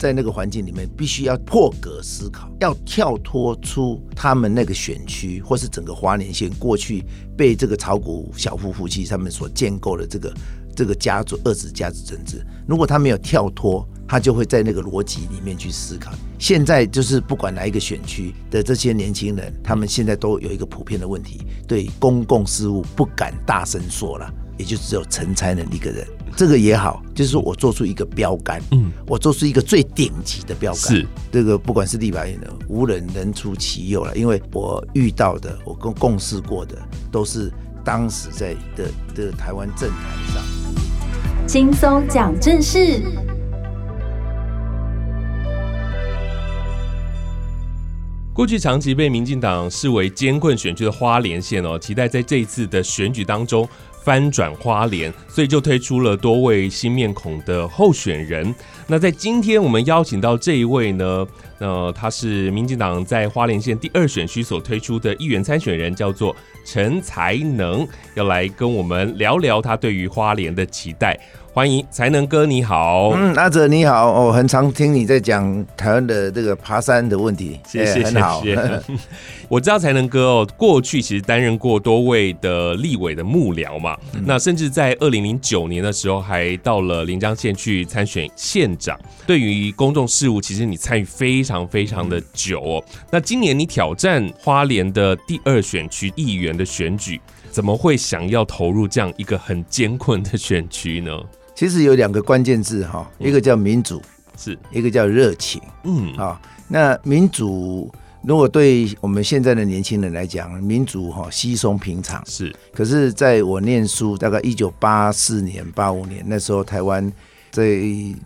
在那个环境里面，必须要破格思考，要跳脱出他们那个选区或是整个花莲县过去被这个炒股小夫夫妻他们所建构的这个这个家族二子家族政治。如果他没有跳脱，他就会在那个逻辑里面去思考。现在就是不管哪一个选区的这些年轻人，他们现在都有一个普遍的问题，对公共事务不敢大声说了，也就只有陈才能一个人。这个也好，就是说我做出一个标杆，嗯，我做出一个最顶级的标杆。是这个，不管是立法院的，无人能出其右了，因为我遇到的，我跟共事过的，都是当时在的的台湾政坛上，轻松讲正事。过去长期被民进党视为艰困选区的花莲县哦，期待在这一次的选举当中翻转花莲，所以就推出了多位新面孔的候选人。那在今天我们邀请到这一位呢，呃，他是民进党在花莲县第二选区所推出的议员参选人，叫做陈才能，要来跟我们聊聊他对于花莲的期待。欢迎才能哥，你好。嗯，阿泽你好，我、哦、很常听你在讲台湾的这个爬山的问题，谢谢，很好。谢谢 我知道才能哥哦，过去其实担任过多位的立委的幕僚嘛，嗯、那甚至在二零零九年的时候还到了临江县去参选县长。对于公众事务，其实你参与非常非常的久哦。嗯、那今年你挑战花莲的第二选区议员的选举，怎么会想要投入这样一个很艰困的选区呢？其实有两个关键字哈，一个叫民主，是一个叫热情。嗯啊，那民主如果对我们现在的年轻人来讲，民主哈稀松平常是。可是在我念书，大概一九八四年、八五年那时候，台湾在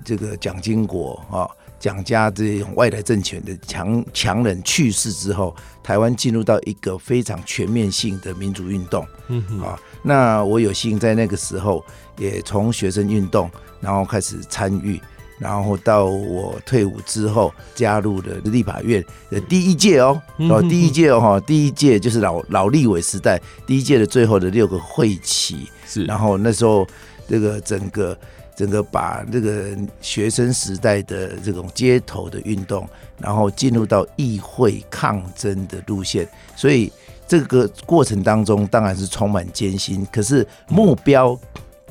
这个蒋经国啊、蒋家这种外来政权的强强人去世之后，台湾进入到一个非常全面性的民主运动。嗯啊，那我有幸在那个时候。也从学生运动，然后开始参与，然后到我退伍之后加入了立法院的第一届哦，哦，第一届哦哈，第一届就是老老立委时代第一届的最后的六个会期，是，然后那时候这个整个整个把这个学生时代的这种街头的运动，然后进入到议会抗争的路线，所以这个过程当中当然是充满艰辛，可是目标。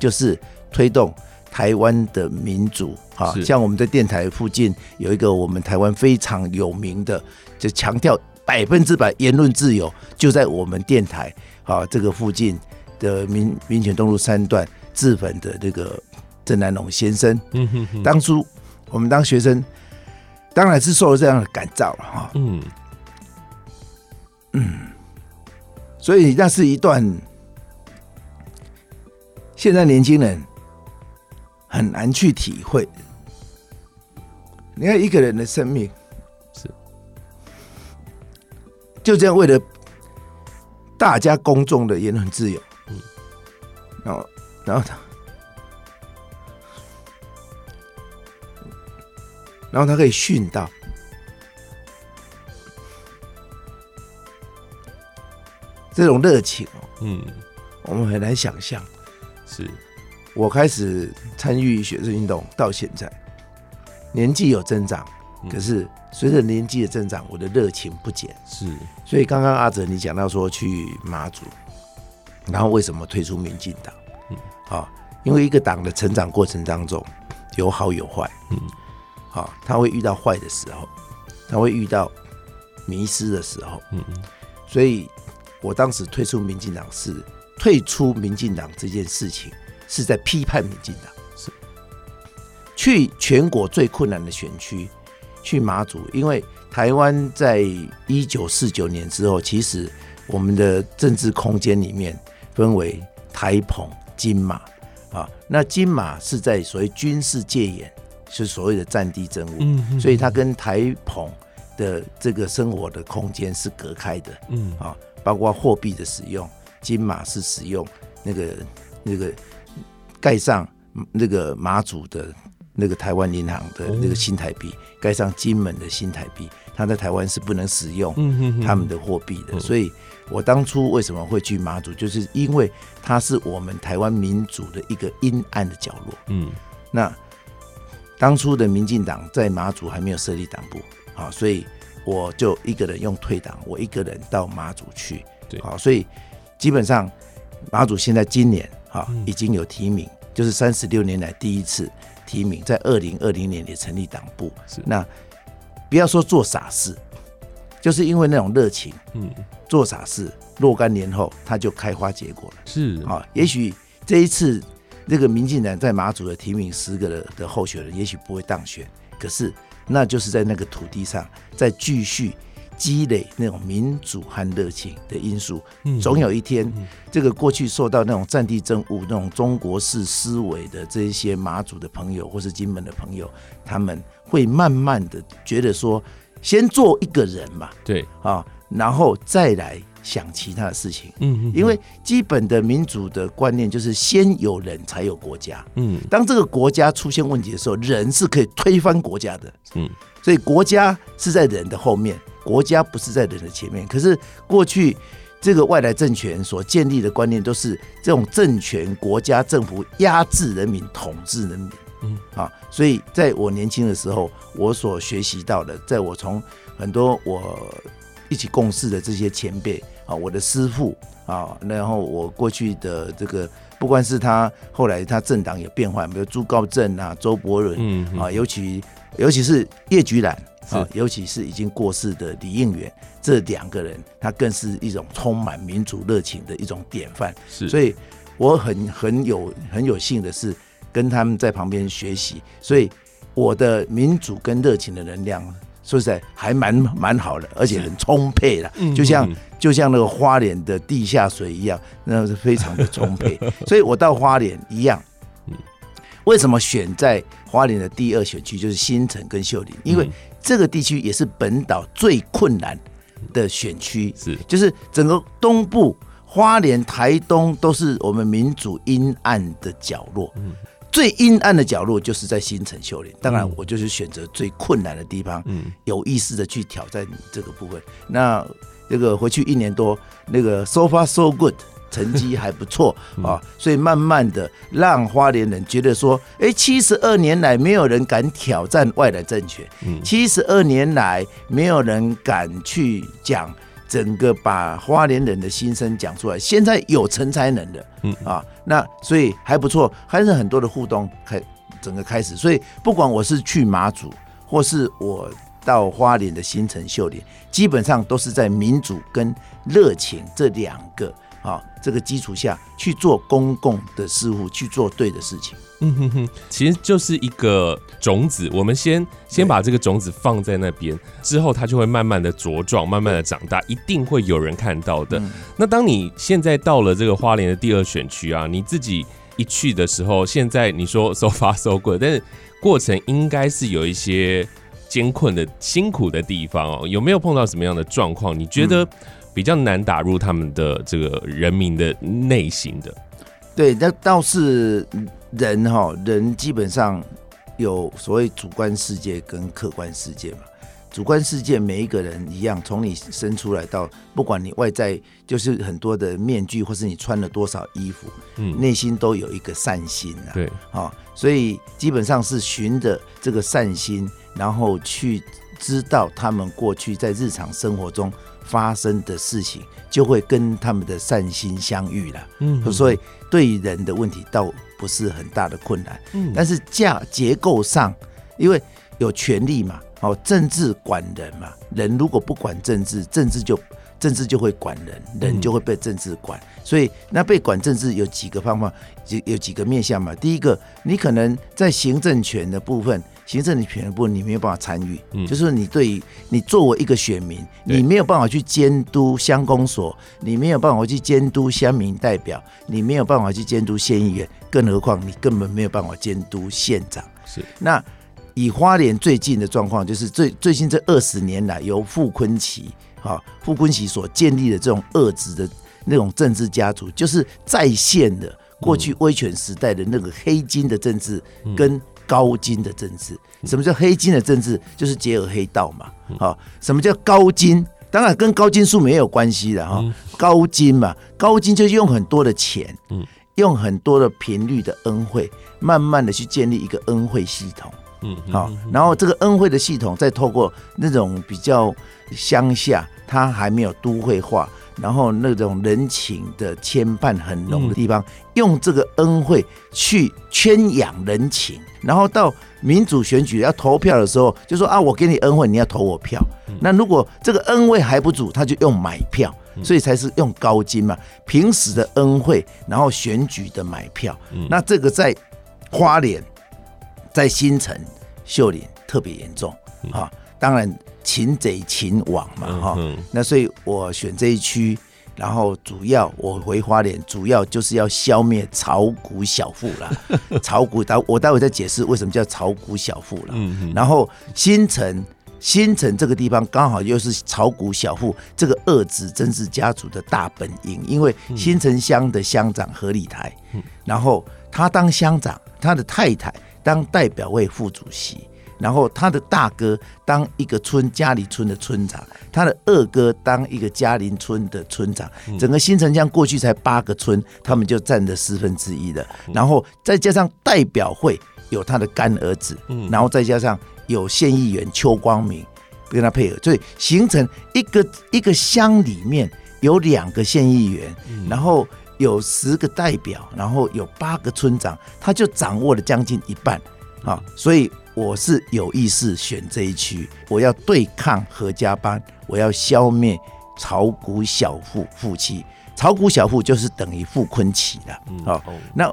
就是推动台湾的民主，啊，像我们在电台附近有一个我们台湾非常有名的，就强调百分之百言论自由，就在我们电台，啊，这个附近的民民权东路三段自焚的那个郑南龙先生，嗯哼哼，当初我们当学生，当然是受了这样的感召了，哈，嗯。嗯，所以那是一段。现在年轻人很难去体会。你看一个人的生命是。就这样为了大家公众的言论自由，嗯，然后然后他，然后他可以训到，这种热情哦，嗯，我们很难想象。是，我开始参与学生运动到现在，年纪有增长，可是随着年纪的增长，我的热情不减。是，所以刚刚阿哲你讲到说去马祖，然后为什么退出民进党？嗯，啊，因为一个党的成长过程当中有好有坏，嗯，好，他会遇到坏的时候，他会遇到迷失的时候，嗯嗯，所以我当时退出民进党是。退出民进党这件事情是在批判民进党，是。去全国最困难的选区，去马祖，因为台湾在一九四九年之后，其实我们的政治空间里面分为台澎金马啊，那金马是在所谓军事戒严，是所谓的战地政务，所以它跟台澎的这个生活的空间是隔开的，嗯。啊，包括货币的使用。金马是使用那个那个盖上那个马祖的那个台湾银行的那个新台币，盖上金门的新台币，他在台湾是不能使用他们的货币的。所以我当初为什么会去马祖，就是因为它是我们台湾民主的一个阴暗的角落。嗯，那当初的民进党在马祖还没有设立党部，好，所以我就一个人用退党，我一个人到马祖去，对，好，所以基本上马祖现在今年啊已经有提名，就是三十六年来第一次提名，在二零二零年也成立党部，是那不要说做傻事，就是因为那种热情，嗯，做傻事。若干年后，它就开花结果了。是啊，也许这一次这个民进党在马祖的提名十个的的候选人，也许不会当选，可是那就是在那个土地上再继续积累那种民主和热情的因素。总有一天，这个过去受到那种战地政务、那种中国式思维的这一些马祖的朋友，或是金门的朋友，他们会慢慢的觉得说，先做一个人嘛，对。啊，然后再来。想其他的事情，嗯，因为基本的民主的观念就是先有人才有国家，嗯，当这个国家出现问题的时候，人是可以推翻国家的，嗯，所以国家是在人的后面，国家不是在人的前面。可是过去这个外来政权所建立的观念都是这种政权、国家、政府压制人民、统治人民，嗯，啊，所以在我年轻的时候，我所学习到的，在我从很多我一起共事的这些前辈。啊，我的师傅啊，然后我过去的这个，不管是他后来他政党有变换，比如朱高正啊、周伯伦，嗯啊，尤其尤其是叶菊兰啊，尤其是已经过世的李应元，这两个人，他更是一种充满民主热情的一种典范。是，所以我很很有很有幸的是跟他们在旁边学习，所以我的民主跟热情的能量。说实在还蛮蛮好的，而且很充沛的，就像就像那个花莲的地下水一样，那是非常的充沛。所以我到花莲一样，为什么选在花莲的第二选区就是新城跟秀林？因为这个地区也是本岛最困难的选区，是就是整个东部花莲、台东都是我们民主阴暗的角落。最阴暗的角落就是在新城秀林，当然我就是选择最困难的地方，嗯，有意识的去挑战这个部分。那这个回去一年多，那个 so far so good，成绩还不错 啊，所以慢慢的让花莲人觉得说，哎，七十二年来没有人敢挑战外来政权，七十二年来没有人敢去讲。整个把花莲人的心声讲出来，现在有成才能的，嗯啊，那所以还不错，还是很多的互动开整个开始，所以不管我是去马祖，或是我到花莲的新城秀莲，基本上都是在民主跟热情这两个。好，这个基础下去做公共的事务，去做对的事情。嗯哼哼，其实就是一个种子，我们先先把这个种子放在那边，之后它就会慢慢的茁壮，慢慢的长大，一定会有人看到的。那当你现在到了这个花莲的第二选区啊，你自己一去的时候，现在你说 so far so good，但是过程应该是有一些艰困的、辛苦的地方哦。有没有碰到什么样的状况？你觉得？比较难打入他们的这个人民的内心的，对，那倒是人哈，人基本上有所谓主观世界跟客观世界嘛。主观世界每一个人一样，从你生出来到，不管你外在就是很多的面具，或是你穿了多少衣服，嗯，内心都有一个善心啊。对，啊，所以基本上是循着这个善心，然后去知道他们过去在日常生活中。发生的事情就会跟他们的善心相遇了，嗯，所以对于人的问题倒不是很大的困难，嗯，但是架结构上，因为有权力嘛，哦，政治管人嘛，人如果不管政治，政治就政治就会管人，人就会被政治管，所以那被管政治有几个方法，有有几个面向嘛，第一个，你可能在行政权的部分。行政的权部，你没有办法参与，嗯，就是你对于你作为一个选民，你没有办法去监督乡公所，你没有办法去监督乡民代表，你没有办法去监督县议员，更何况你根本没有办法监督县长。是，那以花莲最近的状况，就是最最近这二十年来，由傅昆奇哈傅昆奇所建立的这种恶质的那种政治家族，就是再现的过去威权时代的那个黑金的政治跟。高金的政治，什么叫黑金的政治？就是结合黑道嘛。好，什么叫高金？当然跟高金素没有关系的哈。高金嘛，高金就是用很多的钱，嗯用很多的频率的恩惠，慢慢的去建立一个恩惠系统。嗯，好，然后这个恩惠的系统再透过那种比较乡下，它还没有都会化，然后那种人情的牵绊很浓的地方，用这个恩惠去圈养人情，然后到民主选举要投票的时候，就说啊，我给你恩惠，你要投我票。那如果这个恩惠还不足，他就用买票。所以才是用高金嘛，平时的恩惠，然后选举的买票。那这个在花莲、在新城、秀林特别严重啊。当然，擒贼擒王嘛，哈。那所以我选这一区，然后主要我回花莲，主要就是要消灭炒股小富啦。炒股，待我待会再解释为什么叫炒股小富了。然后新城。新城这个地方刚好又是炒股小富这个二子曾氏家族的大本营，因为新城乡的乡长何礼台，然后他当乡长，他的太太当代表会副主席，然后他的大哥当一个村嘉里村的村长，他的二哥当一个嘉林村的村长，整个新城乡过去才八个村，他们就占了四分之一的，然后再加上代表会有他的干儿子，然后再加上。有县议员邱光明跟他配合，所以形成一个一个乡里面有两个县议员，然后有十个代表，然后有八个村长，他就掌握了将近一半啊！所以我是有意识选这一区，我要对抗何家班，我要消灭炒股小富富妻，炒股小富就是等于傅崐萁了。好，那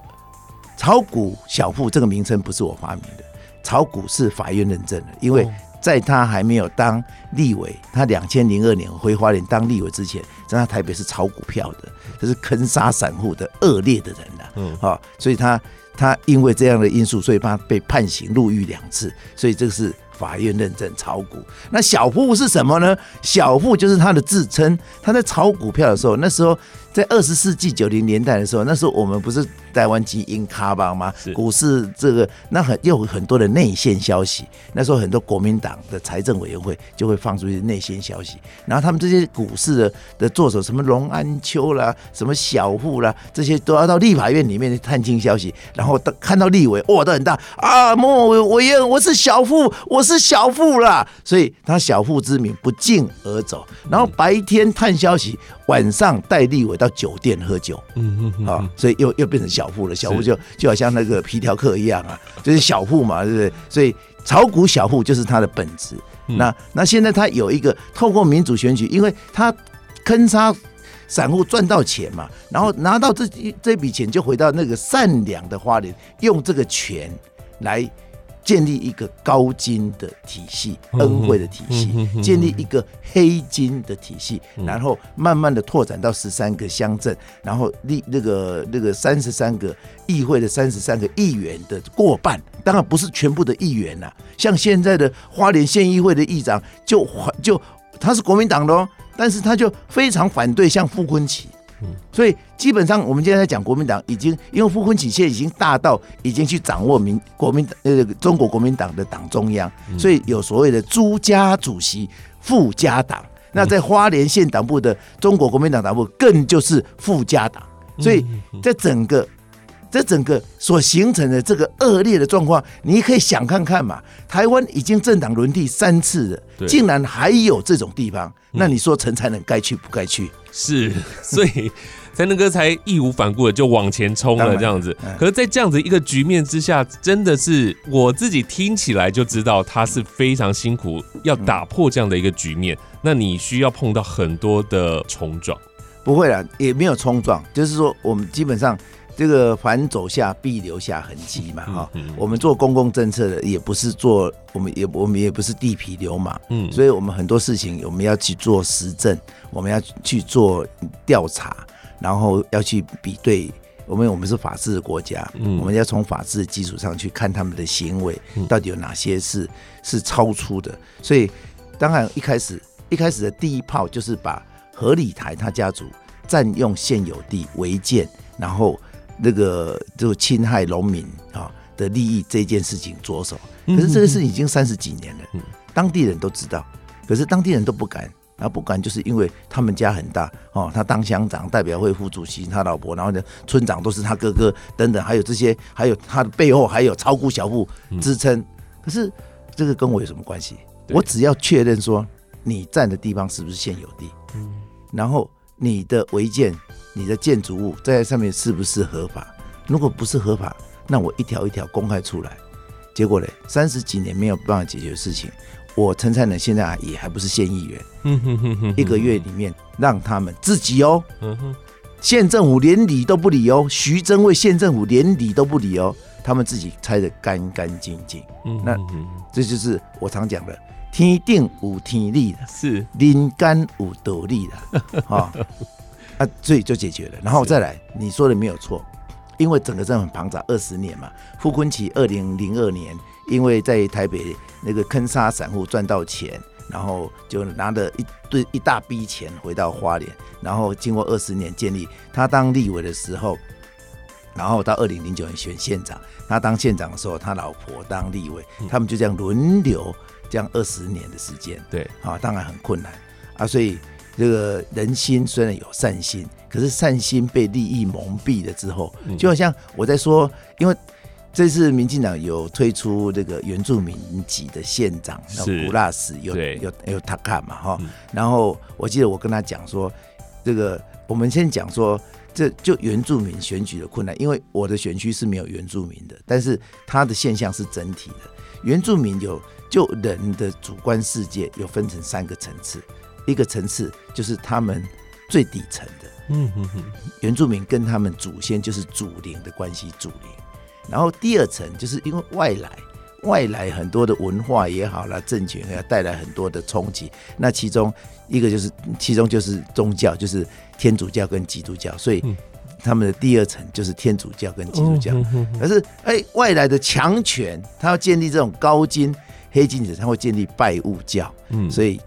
炒股小富这个名称不是我发明的。炒股是法院认证的，因为在他还没有当立委，他两千零二年回花莲当立委之前，在他台北是炒股票的，这是坑杀散户的恶劣的人呐。嗯，好，所以他他因为这样的因素，所以他被判刑入狱两次，所以这个是法院认证炒股。那小富是什么呢？小富就是他的自称，他在炒股票的时候，那时候。在二十世纪九零年代的时候，那时候我们不是台湾基因卡邦吗？股市这个那很又有很多的内线消息。那时候很多国民党的财政委员会就会放出一些内线消息，然后他们这些股市的的作手，什么龙安秋啦，什么小富啦，这些都要到立法院里面去探听消息，然后到看到立委哇都很大啊，某某委员我是小富，我是小富啦，所以他小富之名不胫而走，然后白天探消息。晚上带立委到酒店喝酒，嗯嗯啊，所以又又变成小户了。小户就就好像那个皮条客一样啊，就是小户嘛，对不对？所以炒股小户就是他的本质。那那现在他有一个透过民主选举，因为他坑杀散户赚到钱嘛，然后拿到这这笔钱就回到那个善良的花莲，用这个权来。建立一个高金的体系，恩惠的体系，建立一个黑金的体系，然后慢慢的拓展到十三个乡镇，然后立那个那个三十三个议会的三十三个议员的过半，当然不是全部的议员呐，像现在的花莲县议会的议长就就他是国民党的哦，但是他就非常反对像傅崐萁。所以基本上，我们今天在讲国民党已经，因为傅崐萁现在已经大到已经去掌握民国民党呃中国国民党的党中央，所以有所谓的朱家主席、傅家党。那在花莲县党部的中国国民党党部更就是傅家党。所以在整个这整个所形成的这个恶劣的状况，你可以想看看嘛，台湾已经政党轮替三次了，竟然还有这种地方，那你说陈才能该去不该去？是，所以才能哥才义无反顾的就往前冲了这样子。可是，在这样子一个局面之下，真的是我自己听起来就知道他是非常辛苦，要打破这样的一个局面。那你需要碰到很多的冲撞？不会啦，也没有冲撞，就是说我们基本上这个凡走下必留下痕迹嘛。哈，我们做公共政策的也不是做，我们也我们也不是地痞流氓。嗯，所以我们很多事情我们要去做实证。我们要去做调查，然后要去比对。我们我们是法治的国家，嗯，我们要从法治的基础上去看他们的行为到底有哪些是是超出的。所以，当然一开始一开始的第一炮就是把何礼台他家族占用现有地违建，然后那个就侵害农民啊的利益这件事情着手。可是这个事已经三十几年了，当地人都知道，可是当地人都不敢。然后不敢，就是因为他们家很大哦，他当乡长、代表会副主席，他老婆，然后呢，村长都是他哥哥等等，还有这些，还有他的背后还有炒股小户支撑，可是这个跟我有什么关系？我只要确认说你占的地方是不是现有地，嗯，然后你的违建、你的建筑物在上面是不是合法？如果不是合法，那我一条一条公开出来，结果呢，三十几年没有办法解决的事情，我陈才能现在也还不是县议员，一个月里面让他们自己哦，县政府连理都不理哦，徐峥为县政府连理都不理哦，他们自己拆的干干净净，那这就是我常讲的。天定有天理的，是。人间有道理的，啊，啊，所以就解决了。然后再来，你说的没有错，因为整个这很庞杂，二十年嘛。傅昆萁二零零二年，因为在台北那个坑杀散户赚到钱，然后就拿了一堆一大笔钱回到花莲，然后经过二十年建立，他当立委的时候，然后到二零零九年选县长，他当县长的时候，他老婆当立委，他们就这样轮流。这样二十年的时间，对啊，当然很困难啊。所以这个人心虽然有善心，可是善心被利益蒙蔽了之后，就好像我在说，因为这次民进党有推出这个原住民籍的县长，是。古拉斯有有有他看嘛哈。然后我记得我跟他讲说，这个我们先讲说，这就原住民选举的困难，因为我的选区是没有原住民的，但是他的现象是整体的，原住民有。就人的主观世界有分成三个层次，一个层次就是他们最底层的，嗯哼哼，原住民跟他们祖先就是祖灵的关系，祖灵。然后第二层就是因为外来，外来很多的文化也好啦，政权要带来很多的冲击。那其中一个就是，其中就是宗教，就是天主教跟基督教，所以他们的第二层就是天主教跟基督教。可是哎，外来的强权，他要建立这种高金。黑金子他会建立拜物教，嗯，所以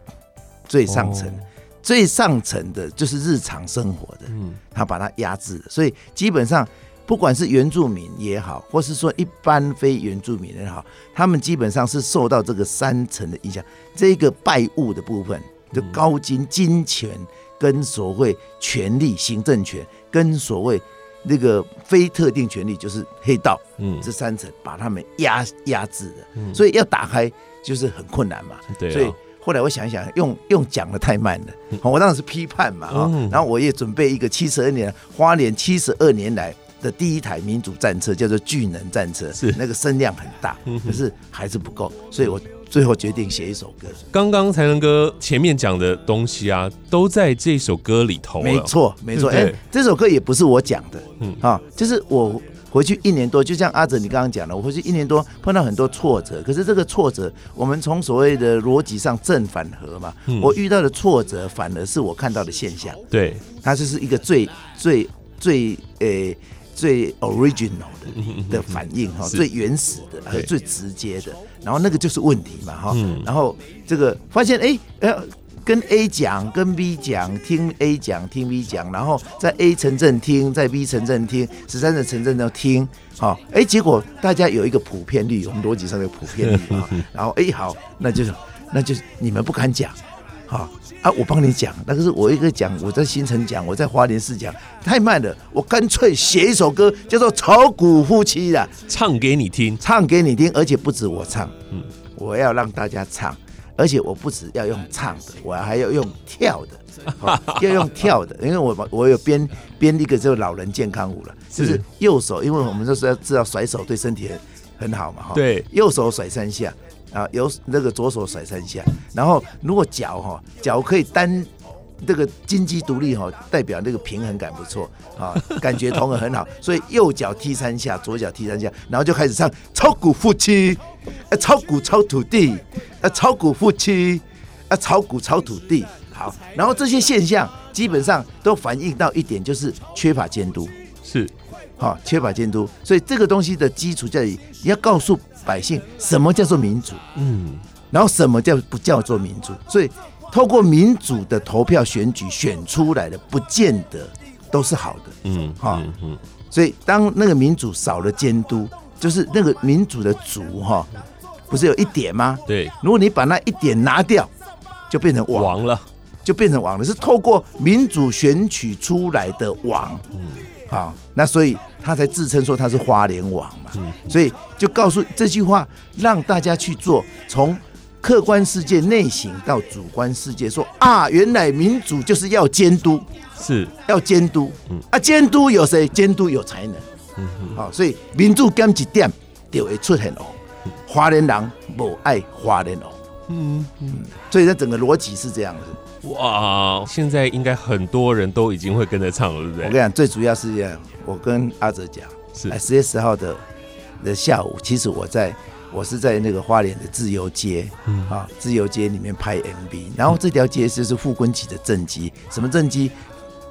最上层、哦、最上层的就是日常生活的，嗯，他把它压制了。所以基本上，不管是原住民也好，或是说一般非原住民也好，他们基本上是受到这个三层的影响。这个拜物的部分，就高金金钱跟所谓权力、行政权跟所谓。那个非特定权利就是黑道，嗯，这三层把他们压压制的，嗯，所以要打开就是很困难嘛，对，所以后来我想一想，用用讲的太慢了，我当时是批判嘛，啊，然后我也准备一个七十二年花莲七十二年来的第一台民主战车，叫做巨能战车，是那个声量很大，可是还是不够，所以我。最后决定写一首歌。刚刚才能哥前面讲的东西啊，都在这首歌里头。没错，没错。哎、欸，这首歌也不是我讲的，嗯啊，就是我回去一年多，就像阿哲你刚刚讲的，我回去一年多碰到很多挫折。可是这个挫折，我们从所谓的逻辑上正反合嘛，嗯、我遇到的挫折反而是我看到的现象。对，它就是一个最最最诶。欸最 original 的的反应哈，最原始的，还有最直接的，然后那个就是问题嘛哈，然后这个发现哎，呃，跟 A 讲，跟 B 讲，听 A 讲，听 B 讲，然后在 A 城镇听，在 B 城镇听，十三个城镇都听，好，哎，结果大家有一个普遍率，我们逻辑上有普遍率啊，然后哎好，那就是那就是你们不敢讲。哦啊！我帮你讲，那个是我一个讲，我在新城讲，我在花莲市讲，太慢了。我干脆写一首歌，叫做《炒股夫妻》的，唱给你听，唱给你听，而且不止我唱，嗯，我要让大家唱，而且我不止要用唱的，我还要用跳的，要用跳的，因为我我有编编一个叫老人健康舞了，就是右手，因为我们就是要知道甩手对身体很很好嘛，哈，对，右手甩三下。啊，有那个左手甩三下，然后如果脚哈脚可以单这个金鸡独立哈，代表那个平衡感不错啊，感觉同样很好，所以右脚踢三下，左脚踢三下，然后就开始唱炒股夫妻，啊炒股炒土地，啊炒股夫妻，啊炒股炒土地，好，然后这些现象基本上都反映到一点，就是缺乏监督，是，好缺乏监督，所以这个东西的基础在于你要告诉。百姓什么叫做民主？嗯，然后什么叫不叫做民主？所以透过民主的投票选举选出来的，不见得都是好的。嗯，哈，嗯，所以当那个民主少了监督，就是那个民主的主哈，不是有一点吗？对，如果你把那一点拿掉，就变成王了，就变成王了，是透过民主选举出来的王。嗯。好，那所以他才自称说他是花莲王嘛，所以就告诉这句话，让大家去做，从客观世界内省到主观世界，说啊，原来民主就是要监督，是要监督，嗯啊，监督有谁？监督有才能，好，所以民主减一点就会出现哦，花莲人不爱花莲哦，嗯嗯，所以它整个逻辑是这样子。哇，现在应该很多人都已经会跟着唱了，对不对？我跟你讲，最主要是这样，我跟阿哲讲，是。十月十号的的下午，其实我在，我是在那个花莲的自由街，嗯。啊，自由街里面拍 MV，然后这条街就是傅昆萁的政绩，什么政绩？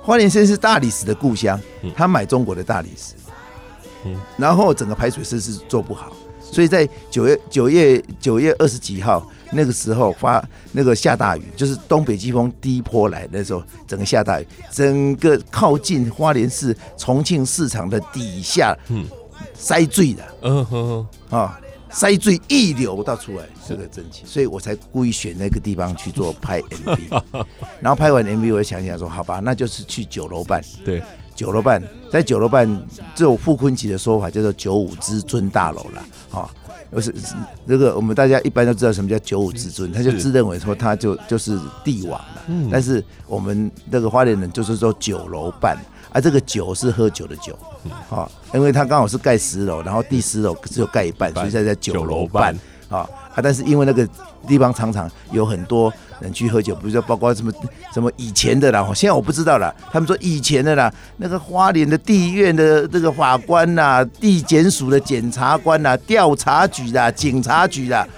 花莲县是大理石的故乡，他买中国的大理石，嗯，然后整个排水设施做不好，所以在九月九月九月二十几号。那个时候发那个下大雨，就是东北季风第一波来的时候，整个下大雨，整个靠近花莲市重庆市场的底下，嗯，塞醉的，嗯哼啊，塞醉一流到出来这个蒸汽，所以我才故意选那个地方去做拍 MV，然后拍完 MV 我就想想说，好吧，那就是去酒楼办，对，酒楼半在九楼半，这种傅昆奇的说法叫做九五之尊大楼了，啊。不是这个，我们大家一般都知道什么叫九五之尊，他就自认为说他就就是帝王了。嗯，但是我们那个花莲人就是说九楼半，啊，这个酒是喝酒的酒，啊，因为他刚好是盖十楼，然后第十楼只有盖一半，所以才叫九楼半，啊。啊！但是因为那个地方常常有很多人去喝酒，比如说包括什么什么以前的啦，现在我不知道了。他们说以前的啦，那个花莲的地院的这个法官呐、啊，地检署的检察官呐、啊，调查局的、警察局的，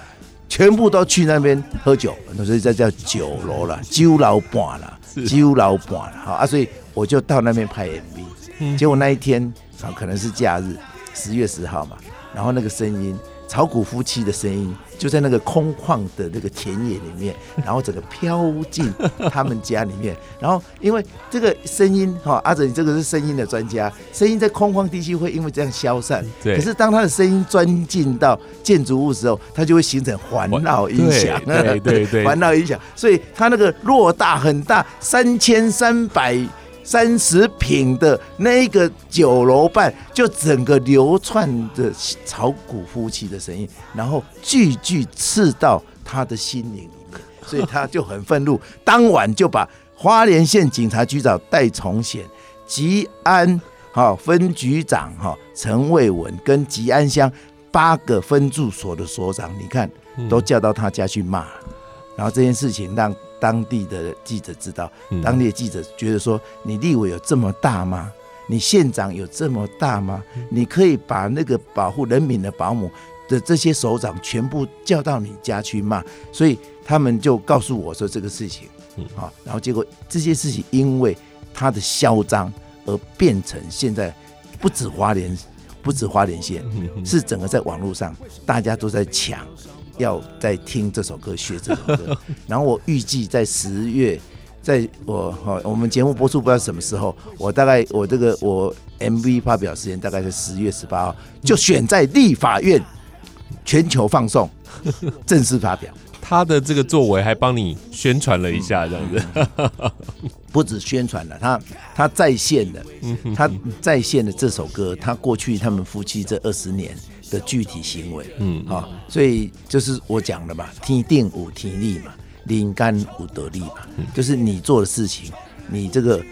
全部都去那边喝酒，所以这叫酒楼了，酒老板了，酒老板了。好啊，所以我就到那边拍 MV。结果那一天啊，可能是假日，十月十号嘛，然后那个声音。炒股夫妻的声音就在那个空旷的那个田野里面，然后整个飘进他们家里面，然后因为这个声音哈，阿哲你这个是声音的专家，声音在空旷地区会因为这样消散，对。可是当他的声音钻进到建筑物的时候，它就会形成环绕音响，对对对，环绕音响，所以它那个偌大很大，三千三百。三十坪的那个酒楼办，就整个流窜着炒股夫妻的声音，然后句句刺到他的心灵里面，所以他就很愤怒。当晚就把花莲县警察局长戴崇显、吉安哈分局长哈陈卫文跟吉安乡八个分驻所的所长，你看都叫到他家去骂，然后这件事情让。当地的记者知道，当地的记者觉得说：“你立委有这么大吗？你县长有这么大吗？你可以把那个保护人民的保姆的这些首长全部叫到你家去骂。”所以他们就告诉我说这个事情，啊，然后结果这些事情因为他的嚣张而变成现在不止花莲，不止花莲县，是整个在网络上大家都在抢。要在听这首歌，学这首歌，然后我预计在十月，在我哈我们节目播出不知道什么时候，我大概我这个我 MV 发表时间大概是十月十八号，就选在立法院全球放送，正式发表。他的这个作为还帮你宣传了一下，这样子，不止宣传了，他他在线的，他在线的这首歌，他过去他们夫妻这二十年。的具体行为，嗯，啊，所以就是我讲的嘛，天定有天力嘛，灵干有得力嘛，就是你做的事情，你这个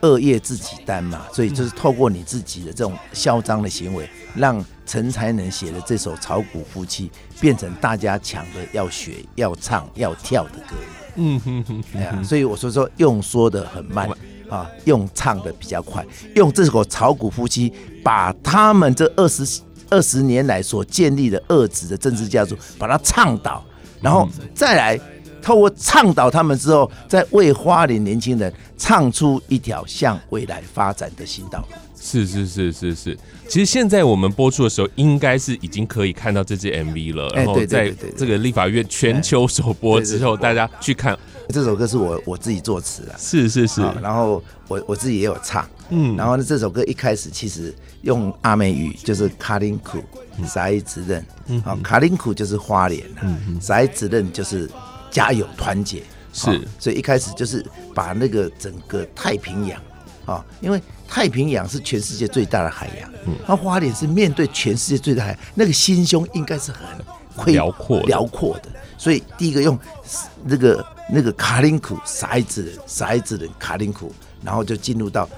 恶业自己担嘛，所以就是透过你自己的这种嚣张的行为，让陈才能写的这首《炒股夫妻》变成大家抢着要学、要唱、要跳的歌，嗯哼哼，哎呀，所以我说说用说的很慢。啊，用唱的比较快，用这首《炒股夫妻》把他们这二十。二十年来所建立的恶质的政治家族，把它倡导，然后再来透过倡导他们之后，再为花莲年轻人唱出一条向未来发展的新道路。是是是是是，其实现在我们播出的时候，应该是已经可以看到这支 MV 了。然后在这个立法院全球首播之后，大家去看这首歌是我我自己作词的。是是是，然后我我自己也有唱。嗯，然后呢，这首歌一开始其实。用阿美语就是卡林库，啥意思认？好，卡林库就是花莲，啥意思认？就是加油团结。是，所以一开始就是把那个整个太平洋，啊，因为太平洋是全世界最大的海洋，那花莲是面对全世界最大的海洋，那个心胸应该是很辽阔辽阔的。所以第一个用那个那个卡林库傻子人傻子人卡林库，然后就进入到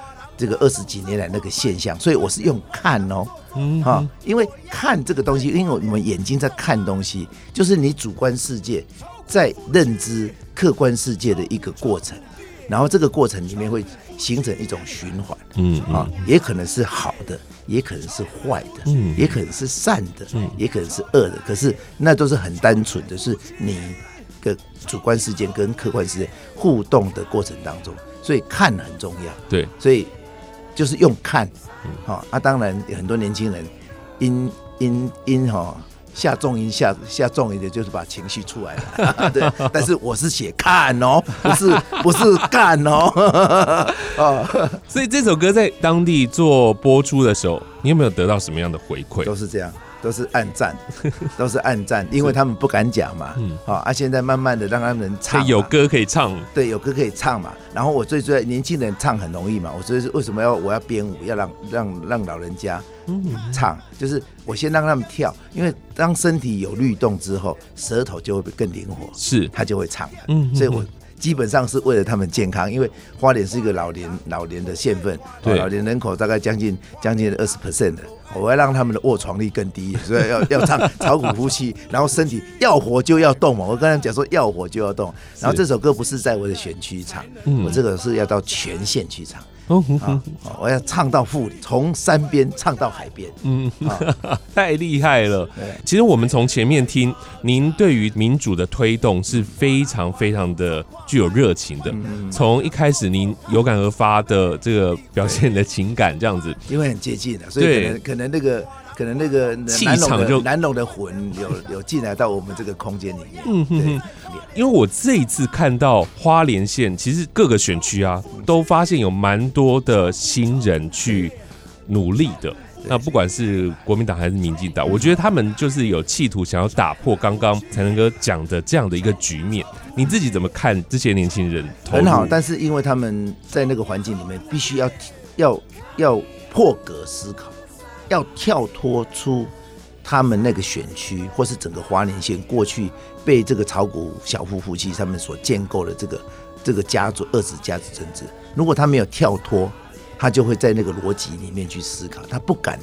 这个二十几年来那个现象。所以我是用看哦，嗯，哈，因为看这个东西，因为我们眼睛在看东西，就是你主观世界在认知客观世界的一个过程。然后这个过程里面会形成一种循环，嗯啊，也可能是好的，也可能是坏的，嗯，也可能是善的，嗯，也可能是恶的。可是那都是很单纯的，是你的主观世界跟客观世界互动的过程当中，所以看很重要，对，所以就是用看，好啊，当然有很多年轻人因因因哈。下重音下下重音的，就是把情绪出来了。对，但是我是写看哦，不是不是干哦。啊，所以这首歌在当地做播出的时候，你有没有得到什么样的回馈？都是这样。都是暗战，都是暗战，因为他们不敢讲嘛。嗯，好啊，现在慢慢的让他们唱，有歌可以唱，对，有歌可以唱嘛。然后我最最年轻人唱很容易嘛，我所以为什么要我要编舞，要让让让老人家唱，就是我先让他们跳，因为当身体有律动之后，舌头就会更灵活，是，他就会唱了。嗯，所以我基本上是为了他们健康，因为花莲是一个老年老年的县份，对，老年人口大概将近将近二十 percent 的。我要让他们的卧床率更低，所以要 要唱炒股呼吸，然后身体要活就要动嘛。我刚才讲说要活就要动，然后这首歌不是在我的选区唱，我这个是要到全县去唱。啊，我要唱到富里，从山边唱到海边。嗯，太厉害了。其实我们从前面听，您对于民主的推动是非常非常的具有热情的。从一开始您有感而发的这个表现的情感，这样子，因为很接近的，所以可能可能那个。可能那个气场就南龙的魂有 有进来到我们这个空间里面。嗯哼哼。因为我这一次看到花莲县，其实各个选区啊，都发现有蛮多的新人去努力的。那不管是国民党还是民进党，我觉得他们就是有企图想要打破刚刚才能哥讲的这样的一个局面。你自己怎么看这些年轻人？很好，但是因为他们在那个环境里面，必须要要要破格思考。要跳脱出他们那个选区，或是整个花莲县过去被这个炒股小夫夫妻他们所建构的这个这个家族二子家族政治，如果他没有跳脱，他就会在那个逻辑里面去思考，他不敢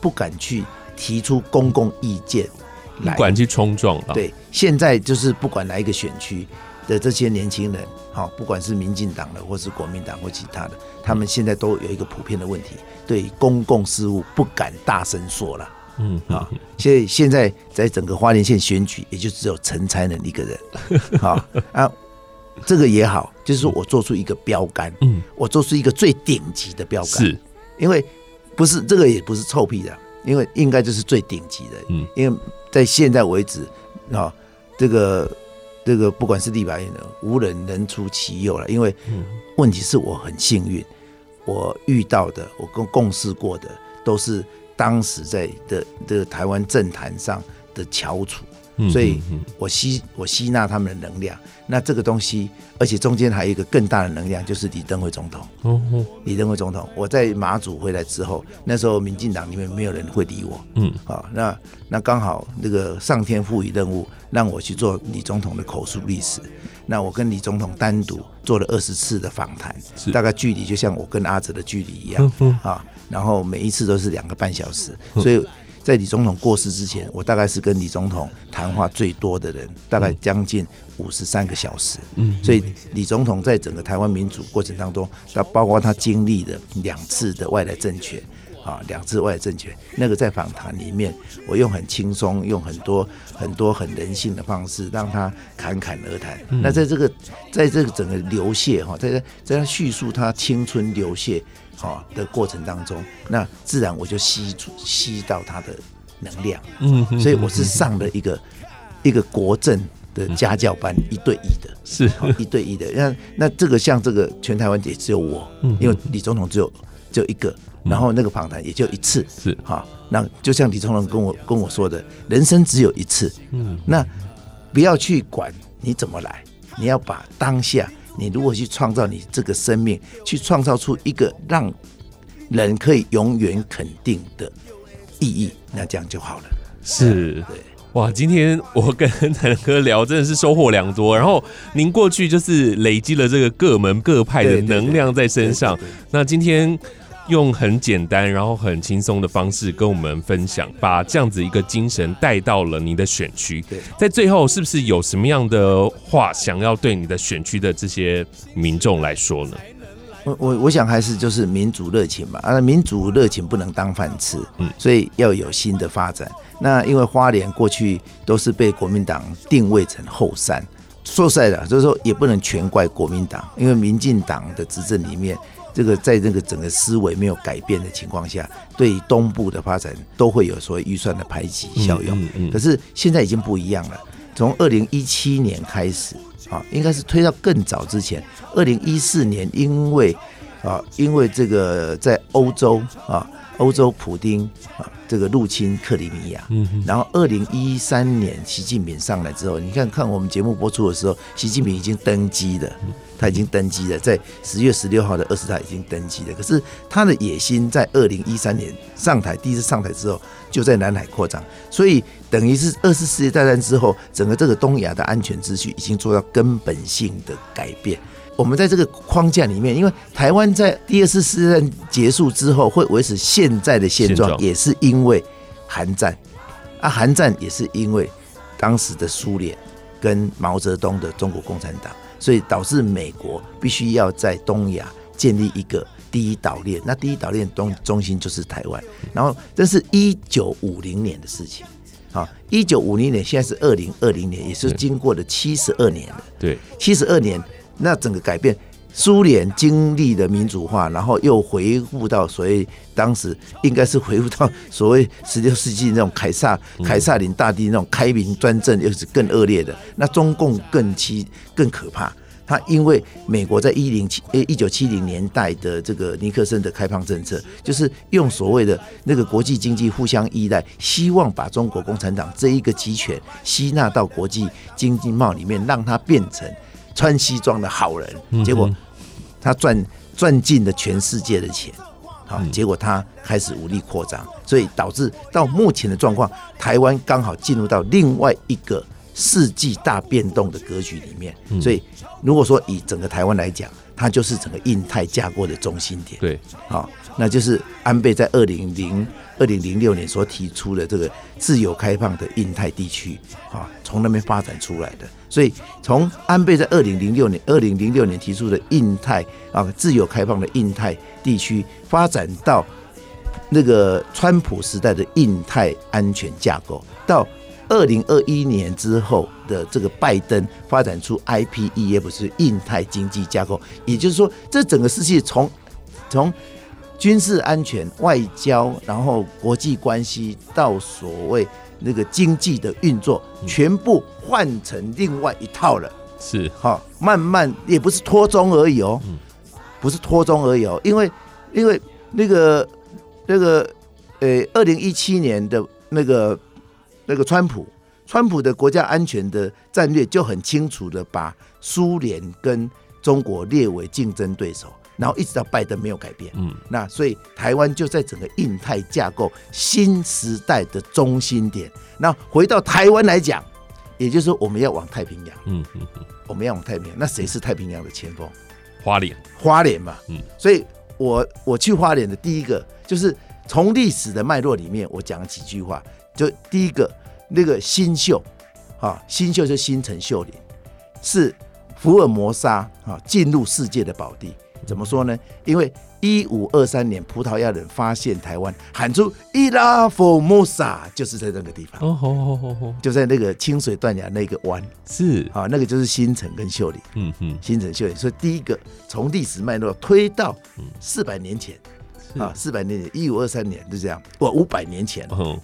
不敢去提出公共意见来，不敢去冲撞。对，现在就是不管哪一个选区的这些年轻人，好，不管是民进党的，或是国民党或其他的，他们现在都有一个普遍的问题。对公共事务不敢大声说了，嗯啊，所以现在在整个花莲县选举，也就只有陈才能一个人，好 啊，这个也好，就是说我做出一个标杆，嗯，我做出一个最顶级的标杆，是，因为不是这个也不是臭屁的，因为应该就是最顶级的，嗯，因为在现在为止啊，这个这个不管是立白院的，无人能出其右了，因为问题是我很幸运。我遇到的，我共共事过的，都是当时在的的台湾政坛上的翘楚，所以我吸我吸纳他们的能量。那这个东西，而且中间还有一个更大的能量，就是李登辉总统。李登辉总统，我在马祖回来之后，那时候民进党里面没有人会理我。嗯，啊，那那刚好那个上天赋予任务，让我去做李总统的口述历史。那我跟李总统单独做了二十次的访谈，大概距离就像我跟阿哲的距离一样啊。然后每一次都是两个半小时，所以在李总统过世之前，我大概是跟李总统谈话最多的人，大概将近五十三个小时。嗯所以李总统在整个台湾民主过程当中，他包括他经历的两次的外来政权。啊，两次外来政权，那个在访谈里面，我用很轻松，用很多很多很人性的方式，让他侃侃而谈。嗯、那在这个，在这个整个流泻哈，在在他叙述他青春流泻哈的过程当中，那自然我就吸吸到他的能量。嗯，所以我是上了一个一个国政的家教班，一对一的，是一对一的。那那这个像这个全台湾也只有我，因为李总统只有只有一个。然后那个访谈也就一次，是哈，那就像李总统跟我跟我说的，人生只有一次，嗯，那不要去管你怎么来，你要把当下，你如果去创造你这个生命，去创造出一个让人可以永远肯定的意义，那这样就好了。是，对，哇，今天我跟才能哥聊真的是收获良多。然后您过去就是累积了这个各门各派的能量在身上，那今天。用很简单，然后很轻松的方式跟我们分享，把这样子一个精神带到了你的选区。对，在最后是不是有什么样的话想要对你的选区的这些民众来说呢？我我我想还是就是民主热情嘛，啊，民主热情不能当饭吃，嗯，所以要有新的发展。那因为花莲过去都是被国民党定位成后山，说实在的，就是说也不能全怪国民党，因为民进党的执政里面。这个在这个整个思维没有改变的情况下，对东部的发展都会有所谓预算的排挤效用。可是现在已经不一样了。从二零一七年开始啊，应该是推到更早之前。二零一四年，因为啊，因为这个在欧洲啊，欧洲普丁啊。这个入侵克里米亚，然后二零一三年习近平上来之后，你看看我们节目播出的时候，习近平已经登基了，他已经登基了，在十月十六号的二十大已经登基了。可是他的野心在二零一三年上台，第一次上台之后，就在南海扩张，所以等于是二次世界大战之后，整个这个东亚的安全秩序已经做到根本性的改变。我们在这个框架里面，因为台湾在第二次世界大战结束之后会维持现在的现状，也是因为韩战啊，韩战也是因为当时的苏联跟毛泽东的中国共产党，所以导致美国必须要在东亚建立一个第一岛链。那第一岛链中中心就是台湾。然后这是一九五零年的事情，好，一九五零年现在是二零二零年，也是经过了七十二年了。对，七十二年。那整个改变，苏联经历的民主化，然后又回复到所谓当时应该是回复到所谓十六世纪那种凯撒凯撒林大帝那种开明专政，又是更恶劣的。那中共更欺更可怕，他因为美国在一零七诶一九七零年代的这个尼克森的开放政策，就是用所谓的那个国际经济互相依赖，希望把中国共产党这一个集权吸纳到国际经济贸里面，让它变成。穿西装的好人，结果他赚赚尽了全世界的钱，好，结果他开始武力扩张，所以导致到目前的状况，台湾刚好进入到另外一个世纪大变动的格局里面。所以，如果说以整个台湾来讲，它就是整个印太架构的中心点。对，好，那就是安倍在二零零二零零六年所提出的这个自由开放的印太地区，啊，从那边发展出来的。所以，从安倍在二零零六年二零零六年提出的印太啊自由开放的印太地区，发展到那个川普时代的印太安全架构，到二零二一年之后的这个拜登发展出 IPEF 是印太经济架构，也就是说，这整个世界从从军事安全、外交，然后国际关系到所谓。那个经济的运作全部换成另外一套了，是。哈，慢慢也不是脱中而已哦，不是脱中而已哦，因为因为那个那个呃，二零一七年的那个那个川普，川普的国家安全的战略就很清楚的把苏联跟中国列为竞争对手。然后一直到拜登没有改变，嗯，那所以台湾就在整个印太架构新时代的中心点。那回到台湾来讲，也就是说我们要往太平洋，嗯嗯嗯，我们要往太平洋。那谁是太平洋的前锋？花莲，花莲嘛，嗯。所以我我去花莲的第一个就是从历史的脉络里面，我讲了几句话。就第一个那个新秀，啊，新秀就是新城秀林，是福尔摩沙啊进入世界的宝地。怎么说呢？因为一五二三年葡萄牙人发现台湾，喊出伊拉佛莫萨，就是在那个地方。哦吼吼吼吼，就在那个清水断崖那个湾。是啊，那个就是新城跟秀林。嗯哼，新城秀林。所以第一个从历史脉络推到四百年前啊，四百年前一五二三年就这样，不五百年前。哦，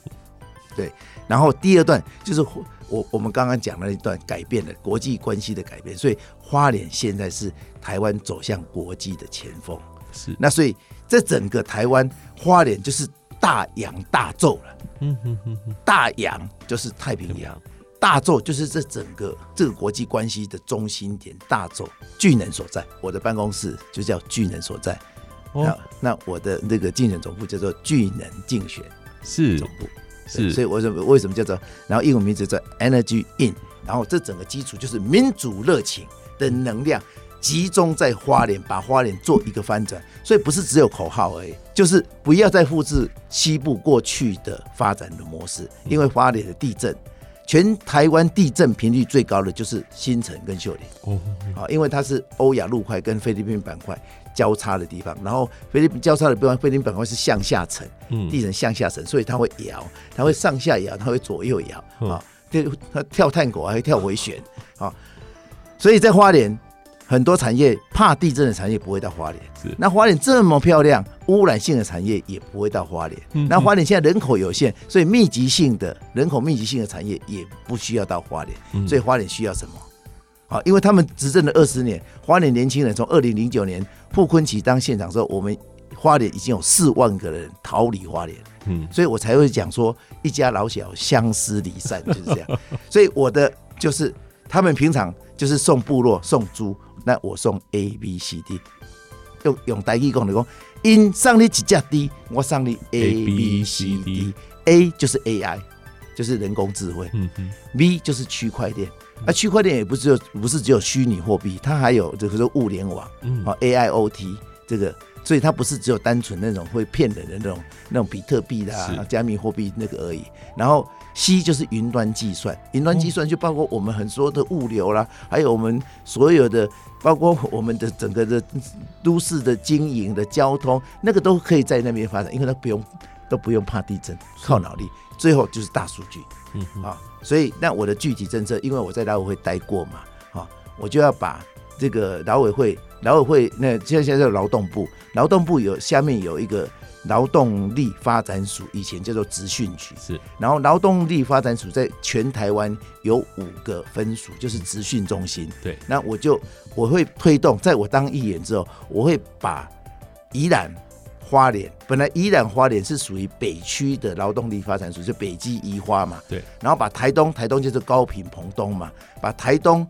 对。然后第二段就是。我我们刚刚讲了一段改变了国际关系的改变，所以花莲现在是台湾走向国际的前锋。是，那所以这整个台湾花莲就是大洋大洲了。嗯哼哼哼，大洋就是太平洋，大洲就是这整个这个国际关系的中心点，大洲巨能所在。我的办公室就叫巨能所在。哦、那那我的那个竞选总部叫做巨能竞选是总部是，所以我说为什么叫做，然后英文名字叫 Energy In，然后这整个基础就是民主热情的能量。集中在花莲，把花莲做一个翻转，所以不是只有口号而已，就是不要再复制西部过去的发展的模式。因为花莲的地震，全台湾地震频率最高的就是新城跟秀林哦，啊，因为它是欧亚陆块跟菲律宾板块交叉的地方，然后菲律宾交叉的地方，菲律宾板块是向下沉，地层向下沉，所以它会摇，它会上下摇，它会左右摇啊，它跳探戈还会跳回旋啊，所以在花莲。很多产业怕地震的产业不会到花莲，是那花莲这么漂亮，污染性的产业也不会到花莲。嗯、那花莲现在人口有限，所以密集性的人口密集性的产业也不需要到花莲。嗯、所以花莲需要什么？好，因为他们执政了二十年，花莲年轻人从二零零九年傅昆萁当县长之后，我们花莲已经有四万个人逃离花莲。嗯，所以我才会讲说一家老小相思离散就是这样。所以我的就是他们平常就是送部落送猪。那我送 A B C D，用用台语讲的讲，因送你一只猪，我送你 A B C D。A 就是 AI，就是人工智慧。嗯嗯。B 就是区块链，那，区块链也不是只有不是只有虚拟货币，它还有这个说物联网，嗯，AIoT 这个，所以它不是只有单纯那种会骗人的那种那种比特币啦、加密货币那个而已。然后。C 就是云端计算，云端计算就包括我们很多的物流啦，还有我们所有的，包括我们的整个的都市的经营的交通，那个都可以在那边发展，因为它不用都不用怕地震，靠脑力。最后就是大数据，嗯啊，所以那我的具体政策，因为我在劳委会待过嘛，啊，我就要把这个劳委会，劳委会那现在现在劳动部，劳动部有下面有一个。劳动力发展署以前叫做职训局，是。然后劳动力发展署在全台湾有五个分署，就是职训中心。对。那我就我会推动，在我当议员之后，我会把宜兰花莲，本来宜兰花莲是属于北区的劳动力发展署，就北基宜花嘛。对。然后把台东，台东就是高屏澎东嘛，把台东。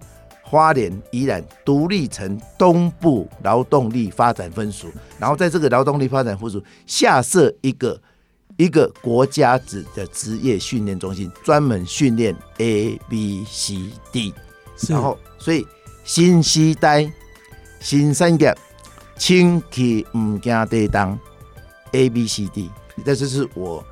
花莲、宜兰独立成东部劳动力发展分署，然后在这个劳动力发展分署下设一个一个国家级的职业训练中心，专门训练 A B C D。然后，所以新时代新产业，轻骑唔惊地当 A B C D。这就是我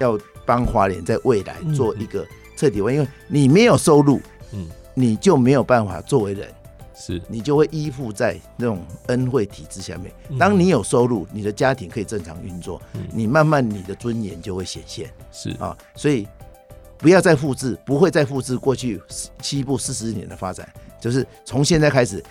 要帮花莲在未来做一个彻底问，因为你没有收入，嗯。你就没有办法作为人，是你就会依附在那种恩惠体制下面。当你有收入，你的家庭可以正常运作，你慢慢你的尊严就会显现。是啊，所以不要再复制，不会再复制过去西部四十年的发展。就是从现在开始，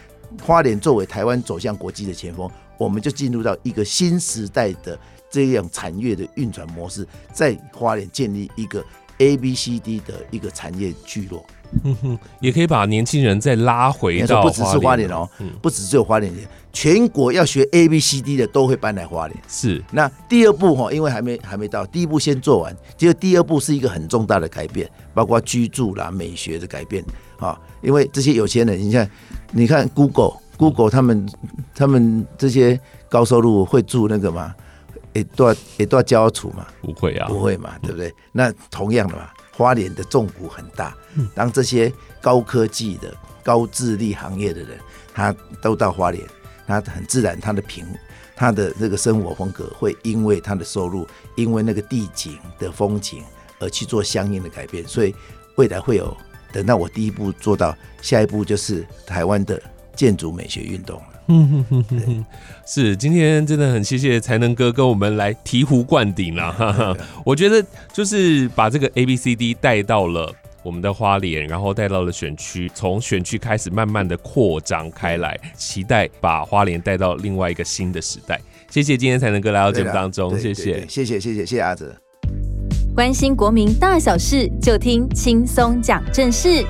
花莲作为台湾走向国际的前锋，我们就进入到一个新时代的这样产业的运转模式，在花莲建立一个 A B C D 的一个产业聚落。嗯哼，也可以把年轻人再拉回到。不只是花莲哦，嗯、不只只有花莲，全国要学 A B C D 的都会搬来花莲。是，那第二步哈，因为还没还没到，第一步先做完，结果第二步是一个很重大的改变，包括居住啦、美学的改变啊。因为这些有钱人，你看，你看 Google Google 他们他们这些高收入会住那个吗？也都也都要交处嘛？不会啊，不会嘛，对不对？那同样的嘛。花莲的重谷很大，当这些高科技的高智力行业的人，他都到花莲，他很自然，他的平，他的这个生活风格会因为他的收入，因为那个地景的风景而去做相应的改变，所以未来会有，等到我第一步做到，下一步就是台湾的建筑美学运动。是，今天真的很谢谢才能哥跟我们来醍醐灌顶了、啊。哈哈，我觉得就是把这个 A B C D 带到了。我们的花莲，然后带到了选区，从选区开始慢慢的扩张开来，期待把花莲带到另外一个新的时代。谢谢今天才能哥来到节目当中，谢谢，谢谢，谢谢，谢谢阿哲。关心国民大小事，就听轻松讲正事。